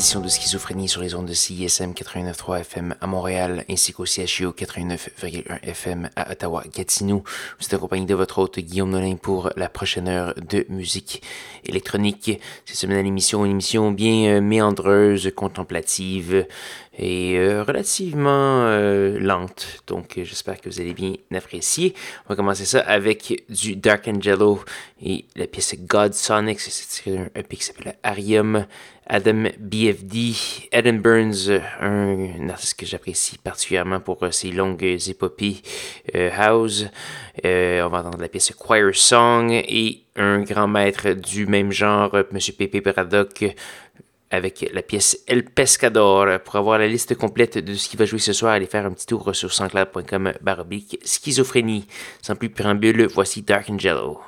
Édition de Schizophrénie sur les ondes de CISM 89.3 FM à Montréal ainsi qu'au CHIO 89.1 FM à Ottawa-Gatineau. Vous êtes accompagné de votre hôte Guillaume Nolin pour la prochaine heure de musique électronique. Cette semaine à l'émission, une émission bien euh, méandreuse, contemplative, et euh, relativement euh, lente. Donc j'espère que vous allez bien apprécier. On va commencer ça avec du Dark Angelo et la pièce God Sonic. C'est un EP qui s'appelle Arium. Adam BFD, Adam Burns, un, artiste que j'apprécie particulièrement pour ses longues épopées house. on va entendre la pièce Choir Song et un grand maître du même genre, Monsieur Pepe Braddock, avec la pièce El Pescador. Pour avoir la liste complète de ce qui va jouer ce soir, allez faire un petit tour sur sanscloud.com baroblique schizophrénie. Sans plus préambule, voici Dark Angelo.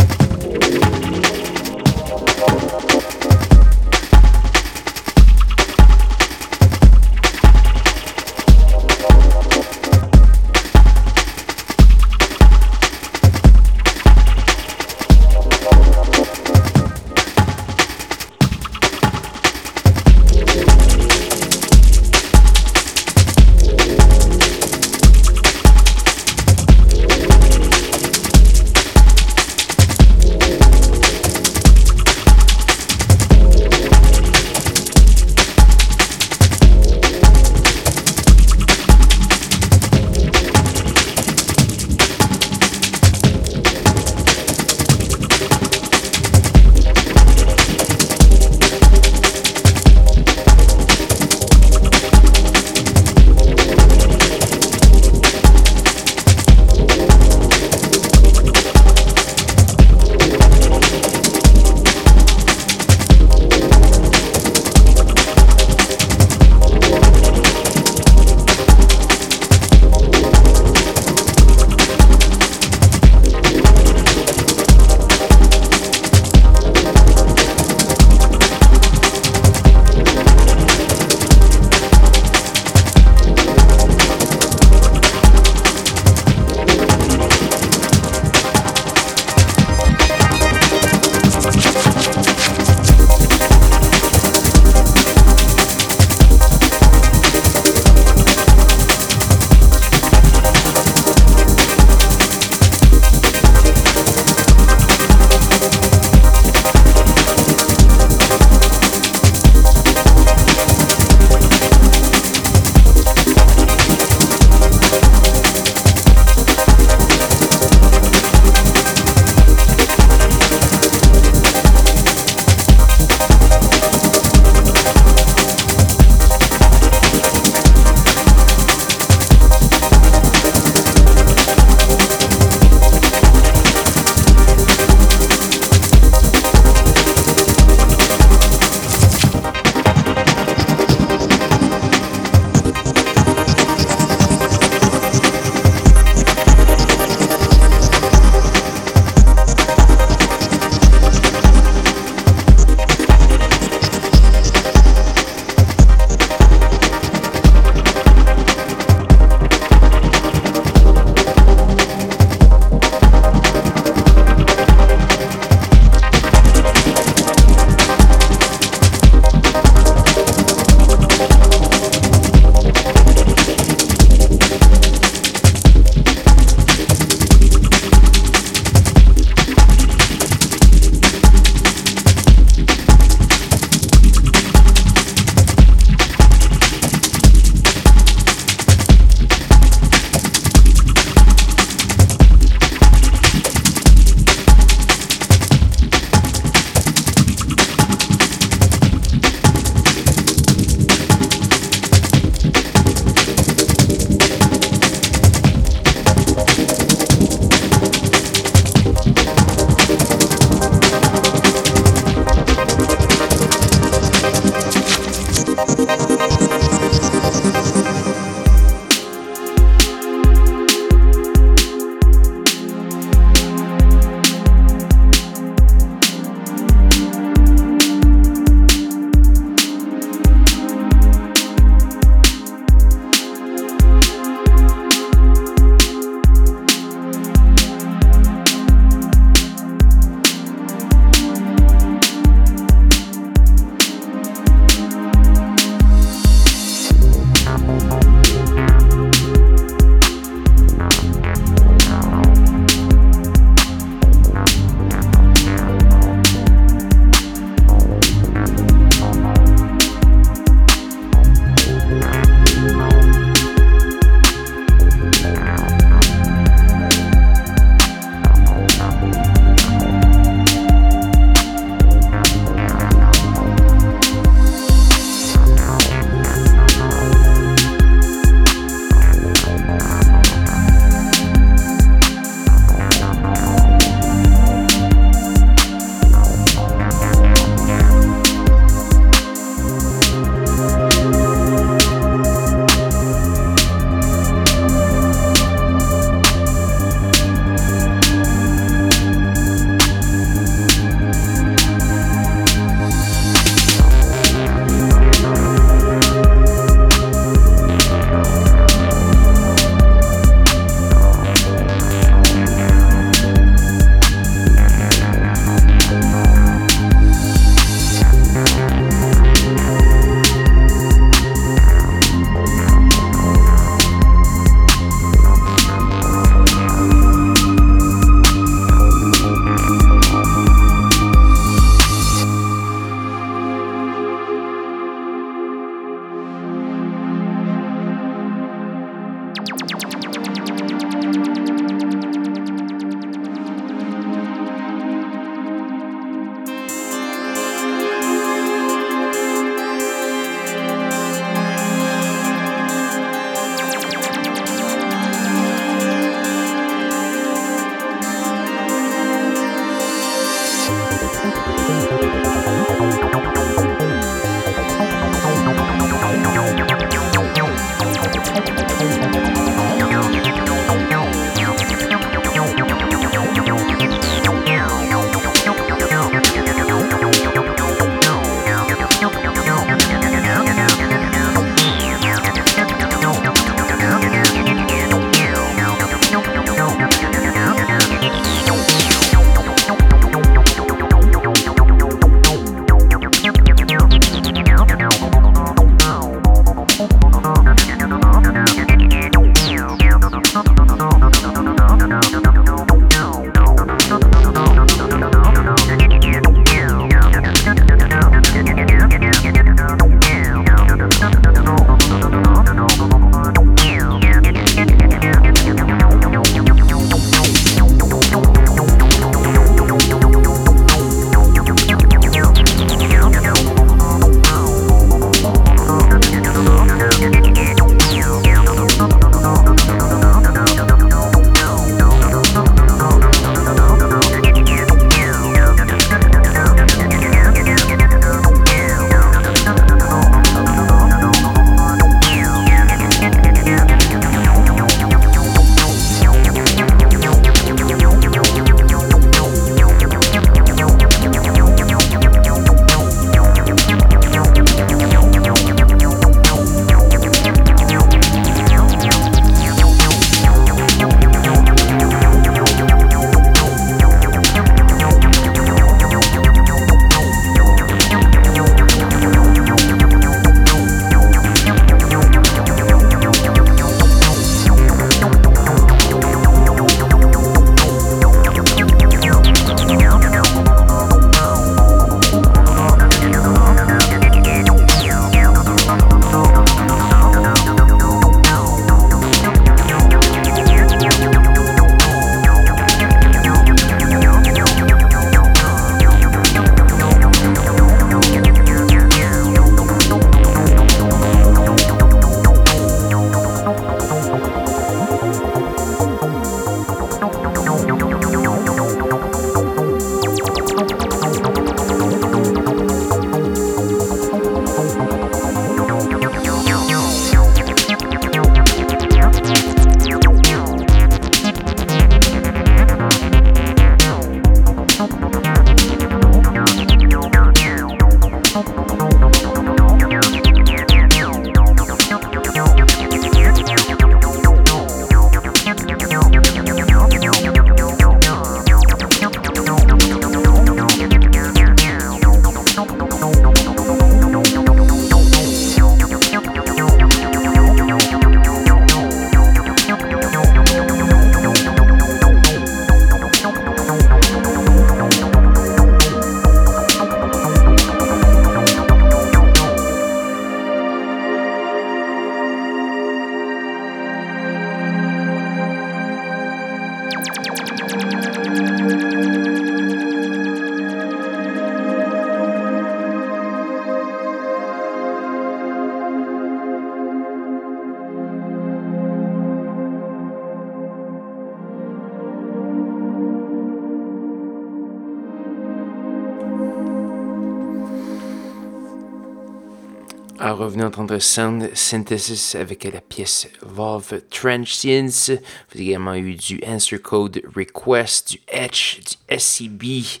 Revenez entendre Sound Synthesis avec la pièce Valve Transients. Vous avez également eu du Answer Code Request, du Etch, du SCB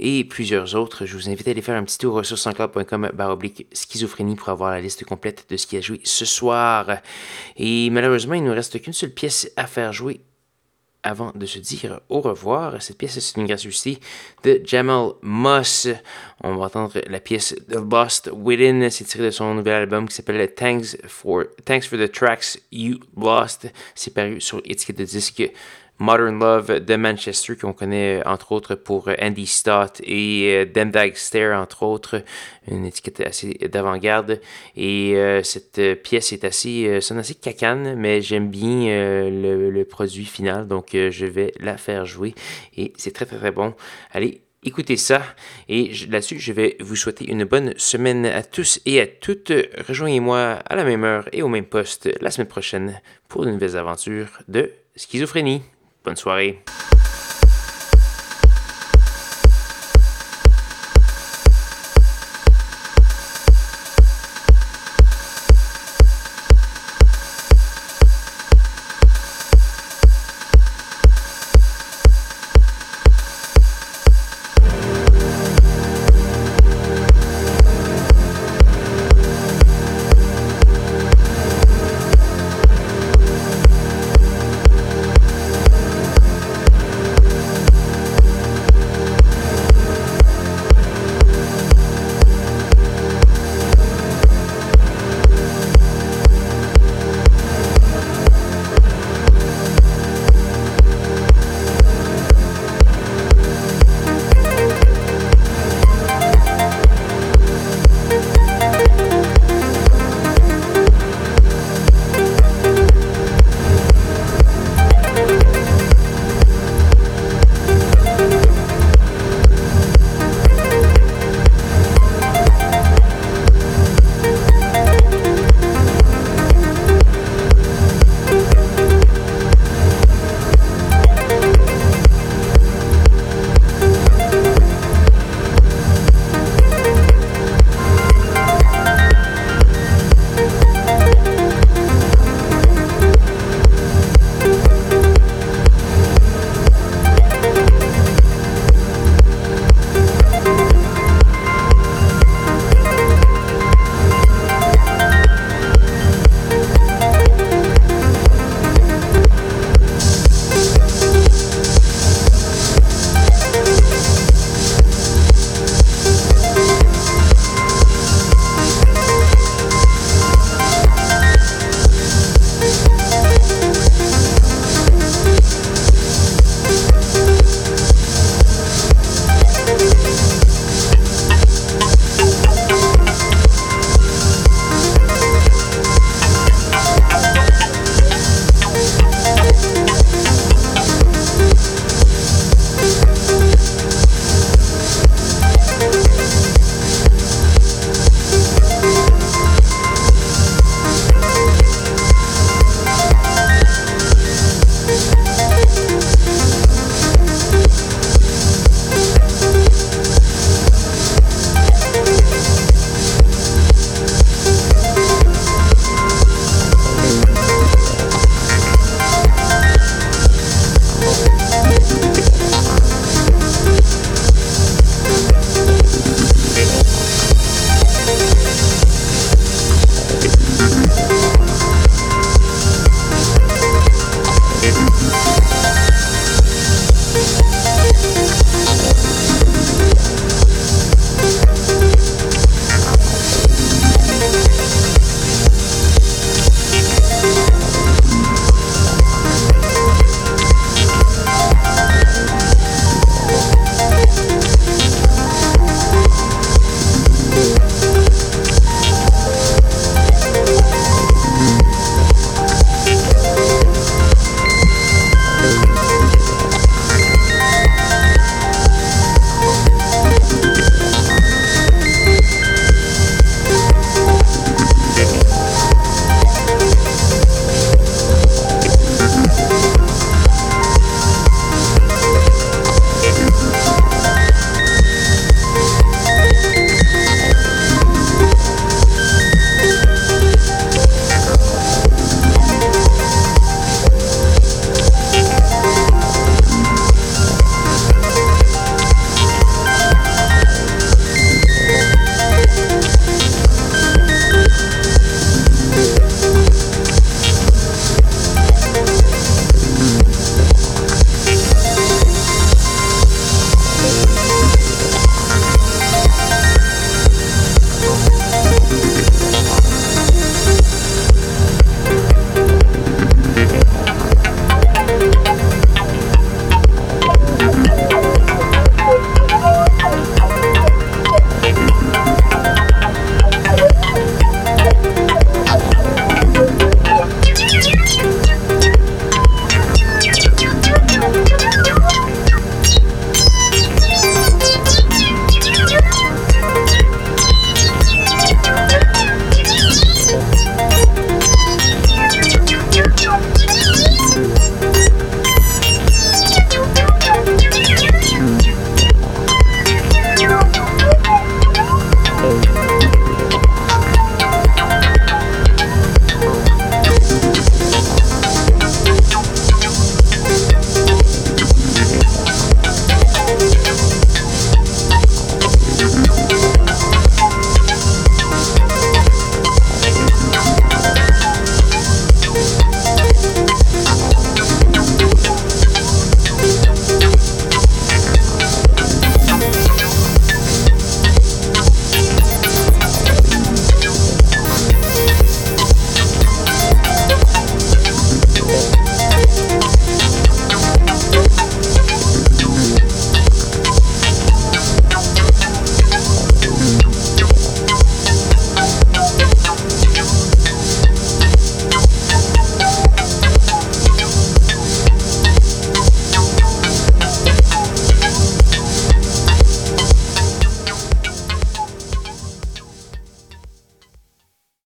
et plusieurs autres. Je vous invite à aller faire un petit tour sur sanscloud.com baroblique schizophrénie pour avoir la liste complète de ce qui a joué ce soir. Et malheureusement, il ne nous reste qu'une seule pièce à faire jouer avant de se dire au revoir. Cette pièce, c'est une gratuité de Jamal Moss. On va entendre la pièce The Lost Within. C'est tiré de son nouvel album qui s'appelle Thanks for, Thanks for the Tracks You Lost. C'est paru sur l'étiquette de disque Modern Love de Manchester, qu'on connaît entre autres pour Andy Stott et Dem Dagster, entre autres, une étiquette assez d'avant-garde. Et cette pièce est assez, sonne assez cacane, mais j'aime bien le, le, produit final, donc je vais la faire jouer. Et c'est très très très bon. Allez, écoutez ça. Et là-dessus, je vais vous souhaiter une bonne semaine à tous et à toutes. Rejoignez-moi à la même heure et au même poste la semaine prochaine pour de nouvelles aventures de schizophrénie. Bonne soirée.